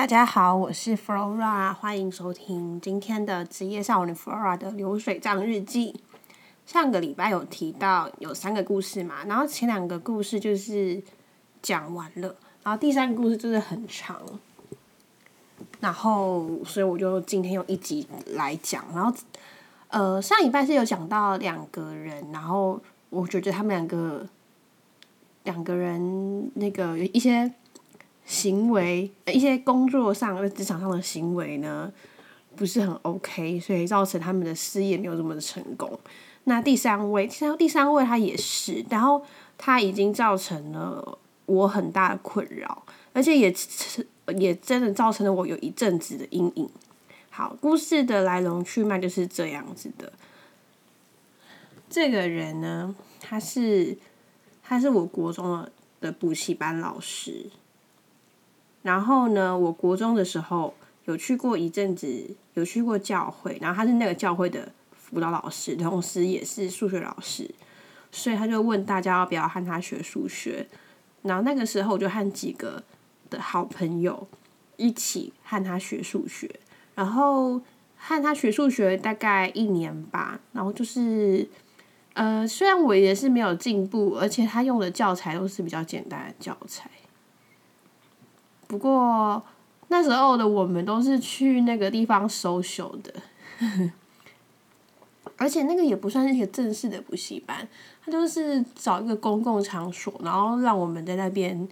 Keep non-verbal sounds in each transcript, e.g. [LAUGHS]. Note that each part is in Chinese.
大家好，我是 Flora，欢迎收听今天的职业少女 Flora 的流水账日记。上个礼拜有提到有三个故事嘛，然后前两个故事就是讲完了，然后第三个故事就是很长，然后所以我就今天用一集来讲。然后呃，上礼拜是有讲到两个人，然后我觉得他们两个两个人那个有一些。行为一些工作上在职场上的行为呢，不是很 OK，所以造成他们的事业没有这么的成功。那第三位，其实第三位他也是，然后他已经造成了我很大的困扰，而且也也真的造成了我有一阵子的阴影。好，故事的来龙去脉就是这样子的。这个人呢，他是他是我国中的的补习班老师。然后呢，我国中的时候有去过一阵子，有去过教会，然后他是那个教会的辅导老师，同时也是数学老师，所以他就问大家要不要和他学数学。然后那个时候我就和几个的好朋友一起和他学数学，然后和他学数学大概一年吧。然后就是，呃，虽然我也是没有进步，而且他用的教材都是比较简单的教材。不过那时候的我们都是去那个地方收修的，而且那个也不算是一个正式的补习班，他就是找一个公共场所，然后让我们在那边，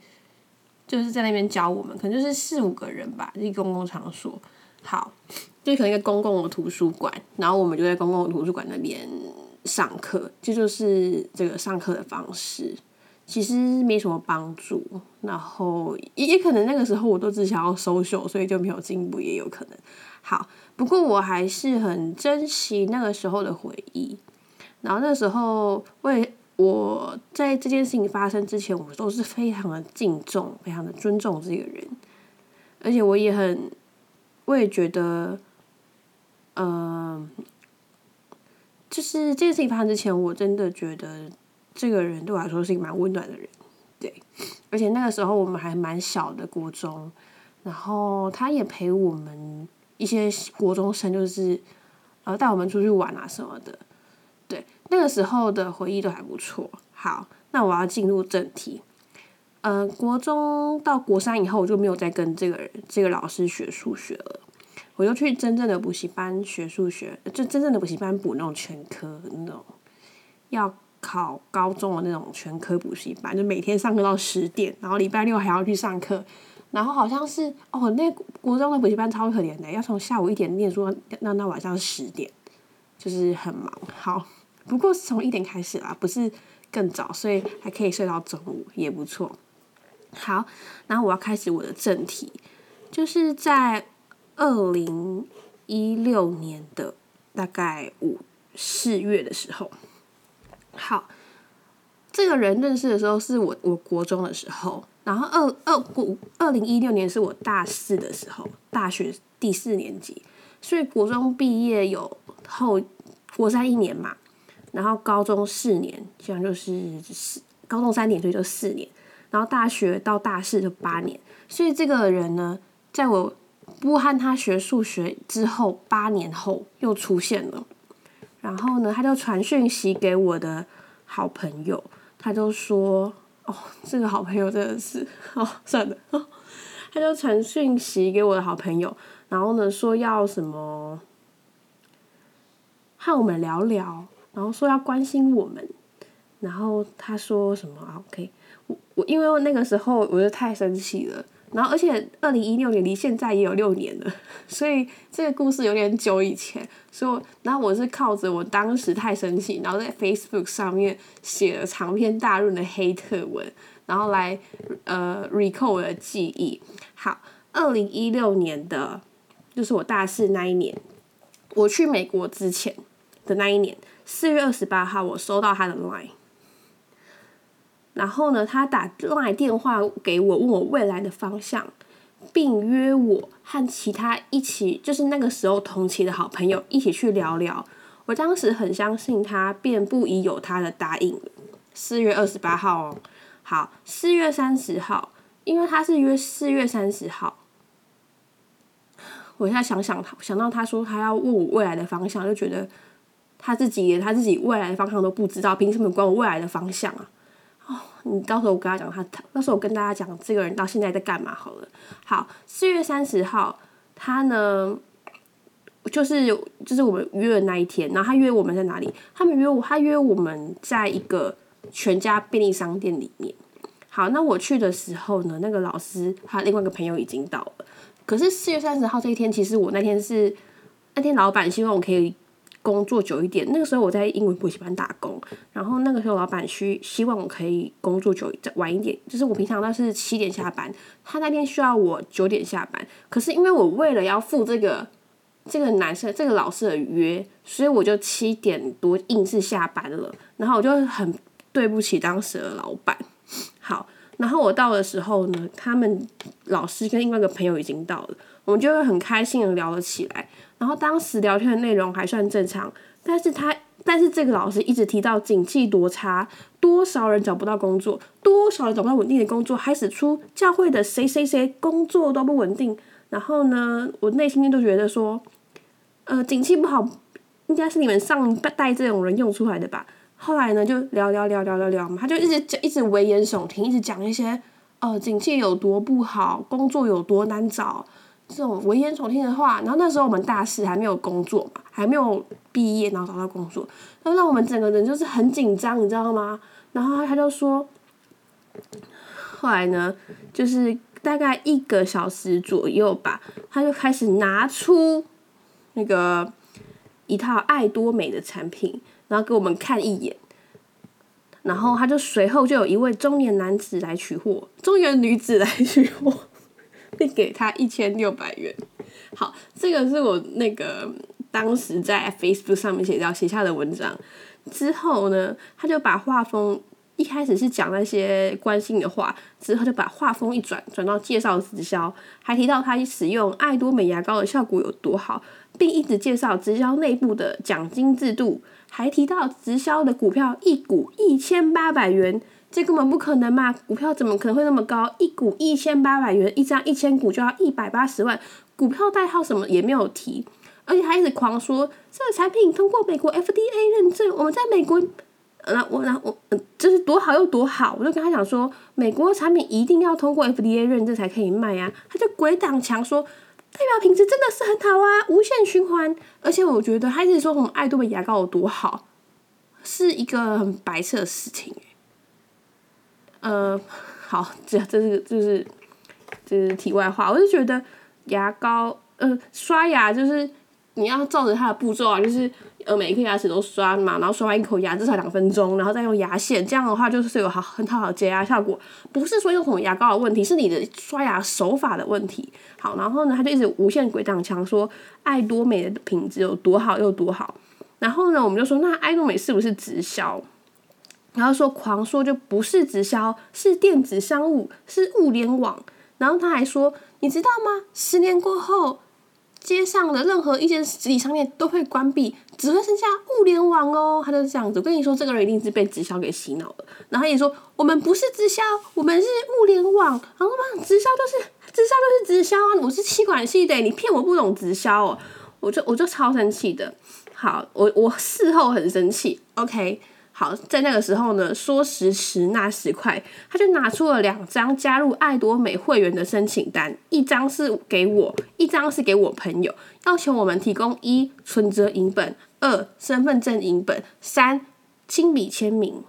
就是在那边教我们，可能就是四五个人吧，一公共场所。好，就可能一个公共的图书馆，然后我们就在公共图书馆那边上课，这就是这个上课的方式。其实没什么帮助，然后也也可能那个时候我都只想要收手，所以就没有进步，也有可能。好，不过我还是很珍惜那个时候的回忆。然后那时候，为我在这件事情发生之前，我都是非常的敬重、非常的尊重这个人，而且我也很，我也觉得，嗯，就是这件事情发生之前，我真的觉得。这个人对我来说是一个蛮温暖的人，对，而且那个时候我们还蛮小的国中，然后他也陪我们一些国中生，就是呃带我们出去玩啊什么的，对，那个时候的回忆都还不错。好，那我要进入正题，呃，国中到国三以后，我就没有再跟这个人这个老师学数学了，我就去真正的补习班学数学，就真正的补习班补那种全科那种要。考高中的那种全科补习班，就每天上课到十点，然后礼拜六还要去上课，然后好像是哦，那国中的补习班超可怜的，要从下午一点念书，那到晚上十点，就是很忙。好，不过是从一点开始啦，不是更早，所以还可以睡到中午，也不错。好，然后我要开始我的正题，就是在二零一六年的大概五四月的时候。好，这个人认识的时候是我我国中的时候，然后二二国二零一六年是我大四的时候，大学第四年级，所以国中毕业有后国三一年嘛，然后高中四年，这样就是四高中三年，所以就四年，然后大学到大四就八年，所以这个人呢，在我不和他学数学之后，八年后又出现了。然后呢，他就传讯息给我的好朋友，他就说：“哦，这个好朋友真的是哦，算了。”哦他就传讯息给我的好朋友，然后呢说要什么和我们聊聊，然后说要关心我们，然后他说什么啊？OK，我我因为那个时候我就太生气了。然后，而且二零一六年离现在也有六年了，[LAUGHS] 所以这个故事有点久以前。所以，然后我是靠着我当时太生气，然后在 Facebook 上面写了长篇大论的黑特文，然后来呃 recall 我的记忆。好，二零一六年的，就是我大四那一年，我去美国之前的那一年，四月二十八号，我收到他的 line。然后呢，他打来电话给我，问我未来的方向，并约我和其他一起，就是那个时候同期的好朋友一起去聊聊。我当时很相信他，便不疑有他的答应。四月二十八号哦，好，四月三十号，因为他是约四月三十号，我现在想想他，想到他说他要问我未来的方向，就觉得他自己连他自己未来的方向都不知道，凭什么管我未来的方向啊？哦，你到时候我跟他讲，他他到时候我跟大家讲这个人到现在在干嘛好了。好，四月三十号，他呢，就是就是我们约的那一天，然后他约我们在哪里？他们约我，他约我们在一个全家便利商店里面。好，那我去的时候呢，那个老师他另外一个朋友已经到了。可是四月三十号这一天，其实我那天是那天老板希望我可以工作久一点。那个时候我在英文补习班打工，然后那个时候老板需希望我可以工作久再晚一点，就是我平常都是七点下班，他那天需要我九点下班。可是因为我为了要付这个这个男生这个老师的约，所以我就七点多硬是下班了。然后我就很对不起当时的老板。好。然后我到的时候呢，他们老师跟另外一个朋友已经到了，我们就会很开心的聊了起来。然后当时聊天的内容还算正常，但是他但是这个老师一直提到景气多差，多少人找不到工作，多少人找不到稳定的工作，还指出教会的谁谁谁工作都不稳定。然后呢，我内心就觉得说，呃，景气不好，应该是你们上代这种人用出来的吧。后来呢，就聊聊聊聊聊聊嘛，他就一直讲，一直危言耸听，一直讲一些呃，景气有多不好，工作有多难找，这种危言耸听的话。然后那时候我们大四还没有工作嘛，还没有毕业，然后找到工作，那让我们整个人就是很紧张，你知道吗？然后他就说，后来呢，就是大概一个小时左右吧，他就开始拿出那个一套爱多美的产品。然后给我们看一眼，然后他就随后就有一位中年男子来取货，中年女子来取货，并给他一千六百元。好，这个是我那个当时在 Facebook 上面写掉写下的文章。之后呢，他就把画风一开始是讲那些关心的话，之后就把画风一转，转到介绍直销，还提到他使用爱多美牙膏的效果有多好，并一直介绍直销内部的奖金制度。还提到直销的股票一股一千八百元，这根本不可能嘛！股票怎么可能会那么高？一股一千八百元，一张一千股就要一百八十万，股票代号什么也没有提，而且还一直狂说这个产品通过美国 FDA 认证，我们在美国，那我那我就是多好又多好，我就跟他讲说，美国产品一定要通过 FDA 认证才可以卖啊！他就鬼挡墙说。代表品质真的是很好啊，无限循环。而且我觉得他一直说什么爱多美牙膏有多好，是一个很白色的事情。呃，好，这这是就是就是题外话，我就觉得牙膏呃刷牙就是你要照着它的步骤啊，就是。呃，每一颗牙齿都刷嘛，然后刷完一口牙至少两分钟，然后再用牙线，这样的话就是有好很好的洁牙效果。不是说用什么牙膏的问题，是你的刷牙手法的问题。好，然后呢，他就一直无限鬼挡墙说爱多美的品质有多好又多好。然后呢，我们就说那爱多美是不是直销？然后说狂说就不是直销，是电子商务，是物联网。然后他还说，你知道吗？十年过后。街上的任何一间实体商店都会关闭，只会剩下物联网哦。他就是这样子，我跟你说，这个人一定是被直销给洗脑了。然后他也说，我们不是直销，我们是物联网。然后嘛，直销就是直销就是直销啊！我是气管系的，你骗我不懂直销哦，我就我就超生气的。好，我我事后很生气。OK。好，在那个时候呢，说时迟那时快，他就拿出了两张加入爱多美会员的申请单，一张是给我，一张是给我朋友，要求我们提供一存折影本，二身份证影本，三亲笔签名。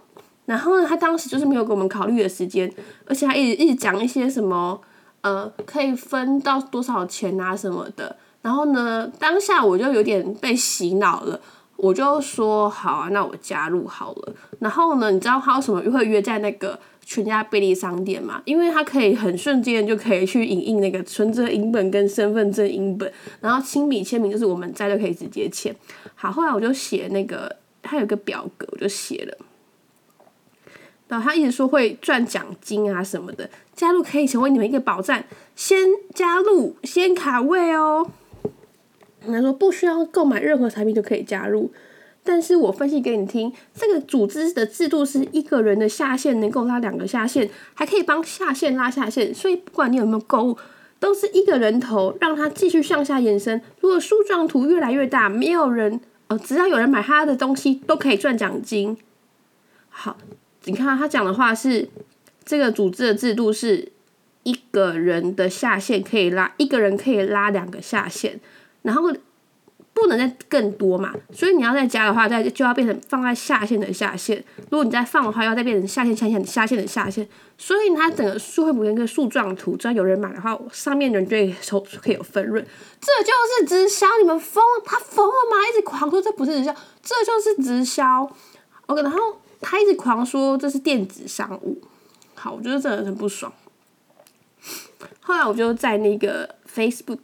然后呢，他当时就是没有给我们考虑的时间，而且还一直一直讲一些什么，呃，可以分到多少钱啊什么的。然后呢，当下我就有点被洗脑了。我就说好啊，那我加入好了。然后呢，你知道他为什么会约在那个全家便利商店吗？因为他可以很瞬间就可以去影印那个存折影本跟身份证影本，然后亲笔签名就是我们在就可以直接签。好，后来我就写那个，他有个表格，我就写了。然后他一直说会赚奖金啊什么的，加入可以成为你们一个保障，先加入先卡位哦。他说不需要购买任何产品就可以加入，但是我分析给你听，这个组织的制度是一个人的下线能够拉两个下线，还可以帮下线拉下线，所以不管你有没有购物，都是一个人头，让他继续向下延伸。如果树状图越来越大，没有人呃，只要有人买他的东西，都可以赚奖金。好，你看他讲的话是，这个组织的制度是一个人的下线可以拉一个人可以拉两个下线，然后。不能再更多嘛，所以你要再加的话，再就要变成放在下线的下线。如果你再放的话，要再变成下线下线下线的下线。所以它整个树会变成树状图，只要有人买的话，上面的人就会抽可以有分润。这就是直销，你们疯？他疯了吗？一直狂说这不是直销，这就是直销。OK，然后他一直狂说这是电子商务。好，我觉得真的很不爽。后来我就在那个 Facebook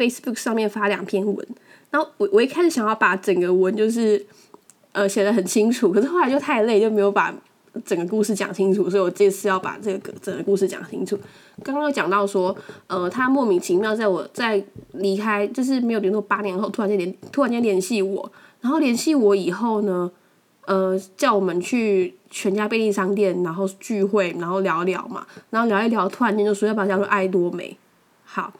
Facebook 上面发两篇文。然后我我一开始想要把整个文就是呃写的很清楚，可是后来就太累，就没有把整个故事讲清楚，所以我这次要把这个整个故事讲清楚。刚刚讲到说，呃，他莫名其妙在我在离开就是没有联络八年后，突然间联突然间联系我，然后联系我以后呢，呃，叫我们去全家便利商店，然后聚会，然后聊聊嘛，然后聊一聊，突然间就说要不要加入爱多美，好。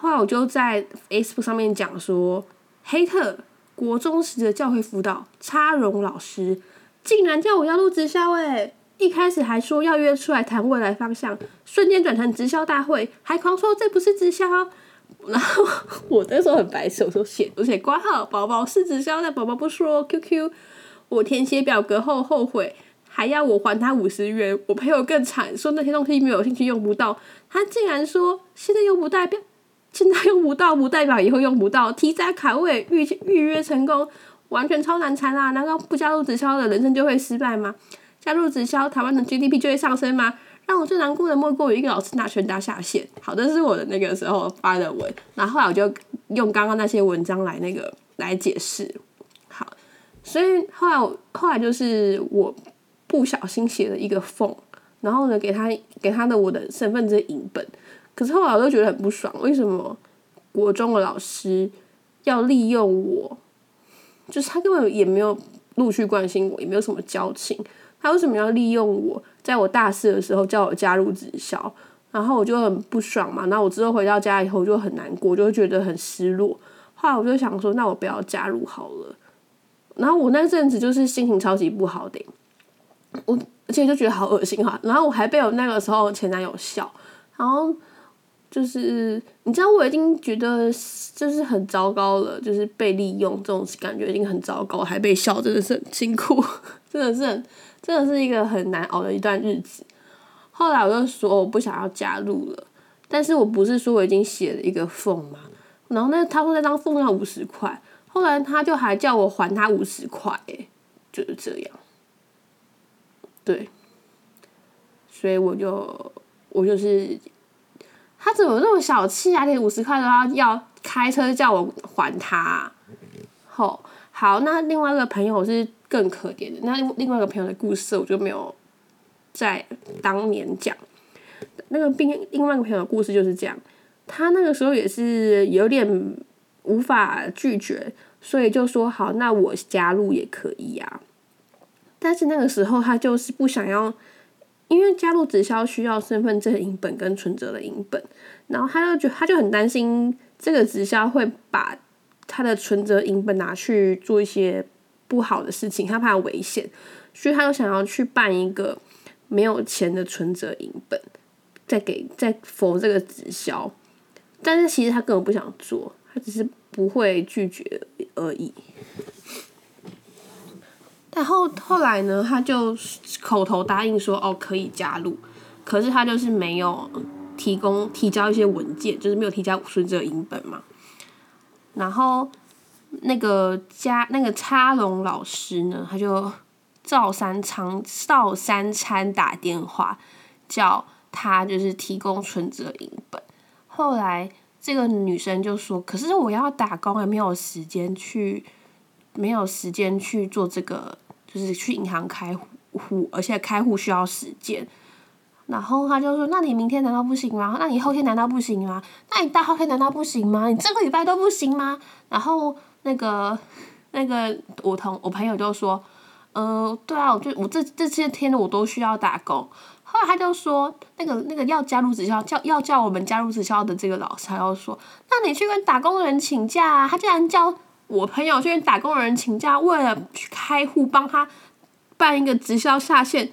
后来我就在 Facebook 上面讲说，黑特国中时的教会辅导插荣老师竟然叫我要录直销诶，一开始还说要约出来谈未来方向，瞬间转成直销大会，还狂说这不是直销。然后我那时候很白痴，我说写我写挂号，宝宝是直销，但宝宝不说 QQ。我填写表格后后悔，还要我还他五十元。我朋友更惨，说那些东西没有兴趣用不到，他竟然说现在用不代表。现在用不到，不代表以后用不到。题材卡位预预约成功，完全超难缠啊！难道不加入直销的人生就会失败吗？加入直销，台湾的 GDP 就会上升吗？让我最难过的莫过于一个老师拿拳打下线。好，这是我的那个时候发的文，然后后来我就用刚刚那些文章来那个来解释。好，所以后来后来就是我不小心写了一个缝，然后呢给他给他的我的身份证影本。可是后来我都觉得很不爽，为什么国中的老师要利用我？就是他根本也没有陆续关心我，也没有什么交情，他为什么要利用我？在我大四的时候叫我加入职校，然后我就很不爽嘛。那我之后回到家以后就很难过，就会觉得很失落。后来我就想说，那我不要加入好了。然后我那阵子就是心情超级不好的，我而且就觉得好恶心哈。然后我还被我那个时候前男友笑，然后。就是你知道，我已经觉得就是很糟糕了，就是被利用这种感觉已经很糟糕，还被笑，真的是很辛苦，[LAUGHS] 真的是，真的是一个很难熬的一段日子。后来我就说我不想要加入了，但是我不是说我已经写了一个缝嘛，然后那他说那张缝要五十块，后来他就还叫我还他五十块，诶，就是这样，对，所以我就我就是。他怎么那么小气啊？连五十块都要要开车叫我还他。好，好，那另外一个朋友是更可怜的。那另外一个朋友的故事我就没有在当年讲。那个另另外一个朋友的故事就是这样，他那个时候也是有点无法拒绝，所以就说好，那我加入也可以啊。但是那个时候他就是不想要。因为加入直销需要身份证影本跟存折的影本，然后他就觉他就很担心这个直销会把他的存折影本拿去做一些不好的事情，他怕危险，所以他就想要去办一个没有钱的存折影本，再给再否这个直销，但是其实他根本不想做，他只是不会拒绝而已。然后后来呢，他就口头答应说哦可以加入，可是他就是没有提供提交一些文件，就是没有提交存折影本嘛。然后那个加那个插龙老师呢，他就赵三昌赵三餐打电话叫他就是提供存折影本。后来这个女生就说：“可是我要打工，也没有时间去，没有时间去做这个。”就是去银行开户，而且开户需要时间。然后他就说：“那你明天难道不行吗？那你后天难道不行吗？那你大后天难道不行吗？你这个礼拜都不行吗？”然后那个那个我同我朋友就说：“嗯，对啊，我就我这这些天我都需要打工。后来他就说，那个那个要加入职校，叫要叫我们加入职校的这个老师，他就说，那你去跟打工人请假啊。他竟然叫我朋友去打工人请假，为了去开户帮他办一个直销下线，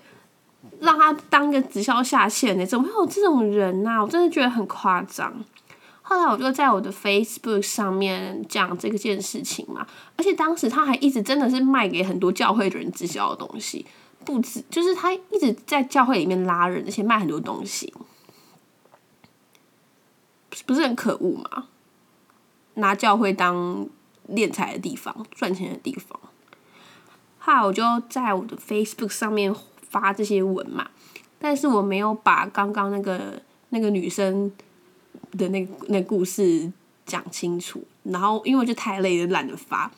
让他当个直销下线呢？怎么会有这种人呐？我真的觉得很夸张。后来我就在我的 Facebook 上面讲这件事情嘛，而且当时他还一直真的是卖给很多教会的人直销的东西，不止就是他一直在教会里面拉人，而且卖很多东西，不是很可恶吗？拿教会当敛财的地方、赚钱的地方。后来我就在我的 Facebook 上面发这些文嘛，但是我没有把刚刚那个那个女生。的那那故事讲清楚，然后因为我就太累了，懒得发。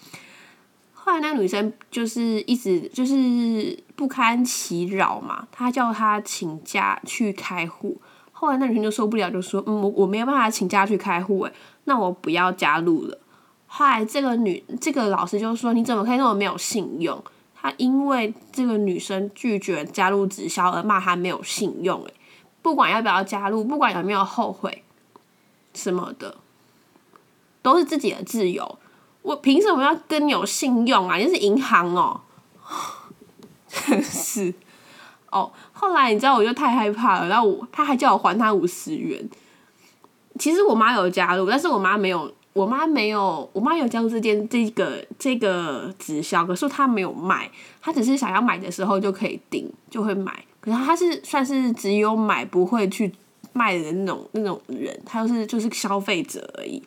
后来那个女生就是一直就是不堪其扰嘛，她叫她请假去开户。后来那女生就受不了，就说：“嗯，我我没有办法请假去开户，诶，那我不要加入了。”后来这个女这个老师就说：“你怎么可以那么没有信用？”他因为这个女生拒绝加入直销而骂她没有信用，诶，不管要不要加入，不管有没有后悔。什么的，都是自己的自由。我凭什么要跟你有信用啊？你是银行哦，真是哦。后来你知道，我就太害怕了。然后我他还叫我还他五十元。其实我妈有加入，但是我妈没有，我妈没有，我妈有加入这件这个这个直销，可是她没有卖，她只是想要买的时候就可以订，就会买。可是她是算是只有买，不会去。卖的那种那种人，她就是就是消费者而已。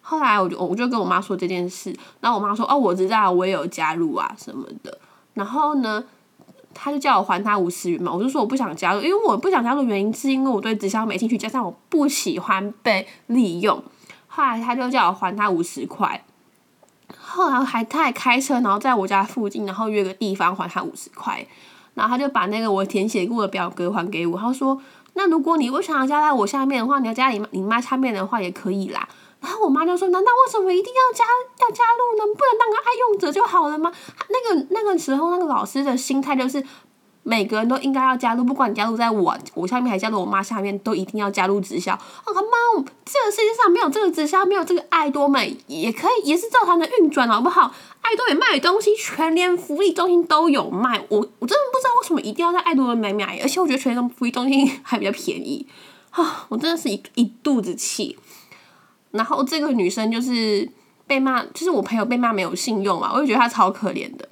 后来我就我就跟我妈说这件事，然后我妈说哦，我知道，我也有加入啊什么的。然后呢，他就叫我还他五十元嘛，我就说我不想加入，因为我不想加入原因是因为我对直销没兴趣，加上我不喜欢被利用。后来他就叫我还他五十块，后来还他还开车，然后在我家附近，然后约个地方还他五十块，然后他就把那个我填写过的表格还给我，他说。那如果你不想要加在我下面的话，你要加你你妈下面的话也可以啦。然后我妈就说：“难道为什么一定要加要加入呢？不能当个爱用者就好了吗？”那个那个时候，那个老师的心态就是。每个人都应该要加入，不管你加入在我我下面还加入我妈下面，都一定要加入直销。啊妈，这个世界上没有这个直销，没有这个爱多美，也可以也是照常的运转，好不好？爱多美卖的东西，全联福利中心都有卖。我我真的不知道为什么一定要在爱多美买，而且我觉得全联福利中心还比较便宜。啊，我真的是一一肚子气。然后这个女生就是被骂，就是我朋友被骂没有信用嘛，我就觉得她超可怜的。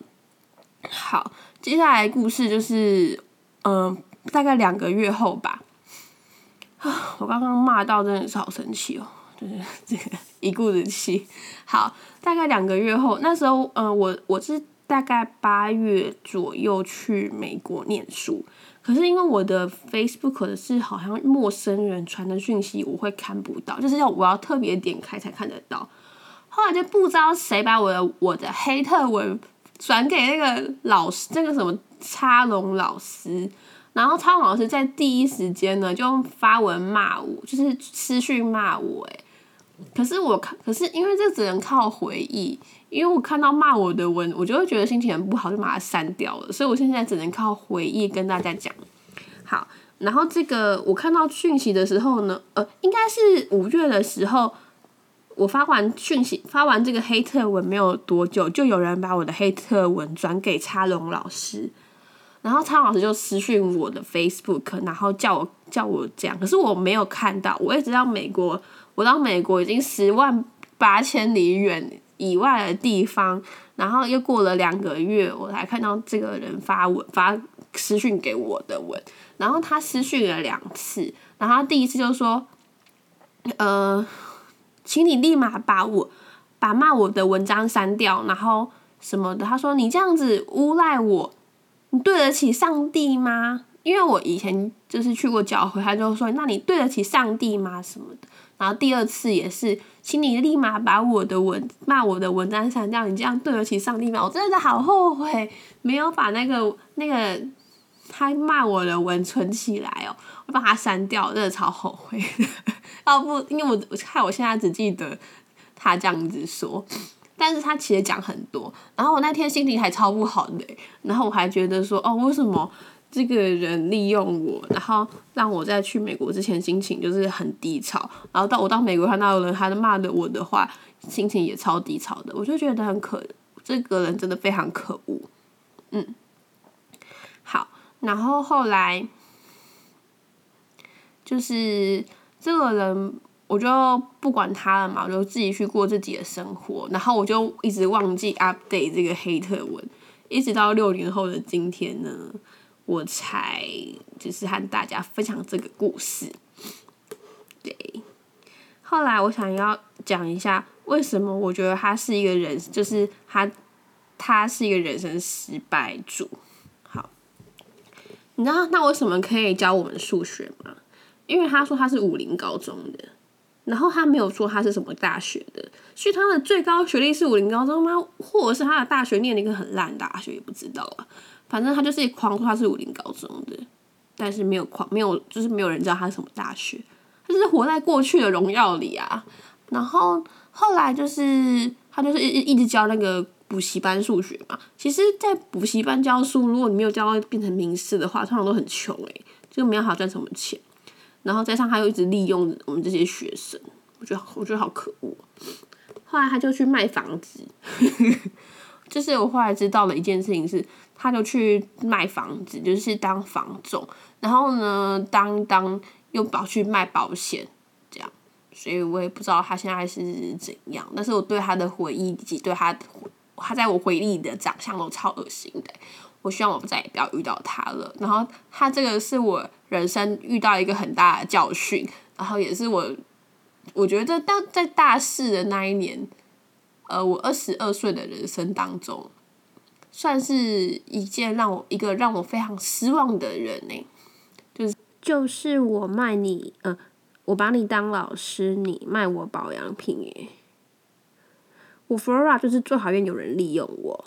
好。接下来故事就是，嗯，大概两个月后吧。啊，[SIGHS] 我刚刚骂到真的是好生气哦，就是这个一肚子气。好，大概两个月后，那时候，嗯，我我是大概八月左右去美国念书，可是因为我的 Facebook 的是好像陌生人传的讯息，我会看不到，就是要我要特别点开才看得到。后来就不知道谁把我的我的黑特文。转给那个老师，那个什么插龙老师，然后插龙老师在第一时间呢就发文骂我，就是私讯骂我，哎，可是我看，可是因为这只能靠回忆，因为我看到骂我的文，我就会觉得心情很不好，就把它删掉了，所以我现在只能靠回忆跟大家讲。好，然后这个我看到讯息的时候呢，呃，应该是五月的时候。我发完讯息，发完这个黑特文没有多久，就有人把我的黑特文转给叉龙老师，然后叉老师就私讯我的 Facebook，然后叫我叫我这样，可是我没有看到，我一直到美国，我到美国已经十万八千里远以外的地方，然后又过了两个月，我才看到这个人发文发私讯给我的文，然后他私讯了两次，然后第一次就说，呃。请你立马把我把骂我的文章删掉，然后什么的。他说你这样子诬赖我，你对得起上帝吗？因为我以前就是去过教会，他就说那你对得起上帝吗？什么的。然后第二次也是，请你立马把我的文骂我的文章删掉，你这样对得起上帝吗？我真的好后悔，没有把那个那个他骂我的文存起来哦，我把它删掉，真的超后悔。要 [LAUGHS] 不，因为我我看我现在只记得他这样子说，但是他其实讲很多，然后我那天心情还超不好的，然后我还觉得说，哦，为什么这个人利用我，然后让我在去美国之前心情就是很低潮，然后到我到美国看到人，他骂的我的话，心情也超低潮的，我就觉得很可，这个人真的非常可恶，嗯，然后后来就是这个人。我就不管他了嘛，我就自己去过自己的生活，然后我就一直忘记 update 这个黑特文，一直到六年后的今天呢，我才就是和大家分享这个故事。对，后来我想要讲一下，为什么我觉得他是一个人，就是他他是一个人生失败主。你知道那为什么可以教我们数学吗？因为他说他是武林高中的。然后他没有说他是什么大学的，所以他的最高学历是武林高中吗？或者是他的大学念了一个很烂大学，也不知道啊。反正他就是狂说他是武林高中的，但是没有狂，没有就是没有人知道他是什么大学，他就是活在过去的荣耀里啊。然后后来就是他就是一一直教那个补习班数学嘛。其实，在补习班教书，如果你没有教到变成名师的话，通常都很穷诶，就没有好赚什么钱。然后加上他又一直利用我们这些学生，我觉得我觉得好可恶。后来他就去卖房子，就是我后来知道了一件事情是，他就去卖房子，就是当房总，然后呢，当当又跑去卖保险，这样，所以我也不知道他现在是怎样。但是我对他的回忆以及对他的回，他在我回忆里的长相都超恶心的。我希望我再也不要遇到他了。然后他这个是我人生遇到一个很大的教训，然后也是我我觉得当在大四的那一年，呃，我二十二岁的人生当中，算是一件让我一个让我非常失望的人呢。就是就是我卖你，呃，我把你当老师，你卖我保养品，诶，我 Flora 就是最讨厌有人利用我。